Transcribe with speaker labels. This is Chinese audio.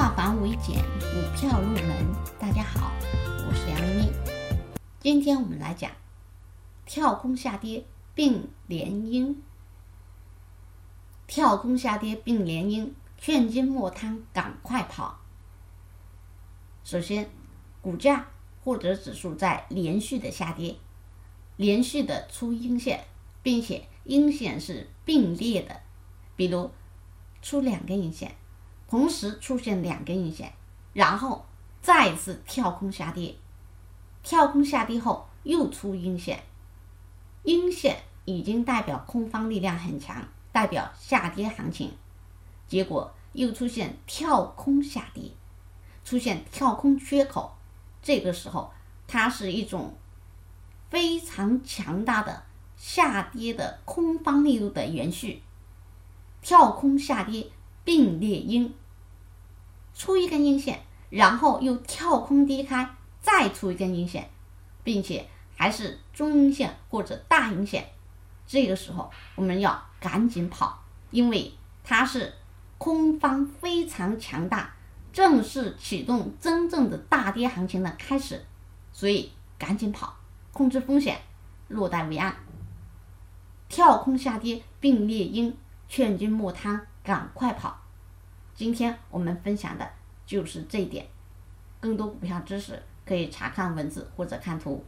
Speaker 1: 化繁为简，股票入门。大家好，我是杨明明。今天我们来讲跳空下跌并联阴。跳空下跌并联阴，劝君莫贪，赶快跑。首先，股价或者指数在连续的下跌，连续的出阴线，并且阴线是并列的，比如出两根阴线。同时出现两根阴线，然后再次跳空下跌，跳空下跌后又出阴线，阴线已经代表空方力量很强，代表下跌行情，结果又出现跳空下跌，出现跳空缺口，这个时候它是一种非常强大的下跌的空方力度的延续，跳空下跌并列阴。出一根阴线，然后又跳空低开，再出一根阴线，并且还是中阴线或者大阴线，这个时候我们要赶紧跑，因为它是空方非常强大，正式启动真正的大跌行情的开始，所以赶紧跑，控制风险，落袋为安。跳空下跌并列阴，劝君莫贪，赶快跑。今天我们分享的就是这一点，更多股票知识可以查看文字或者看图。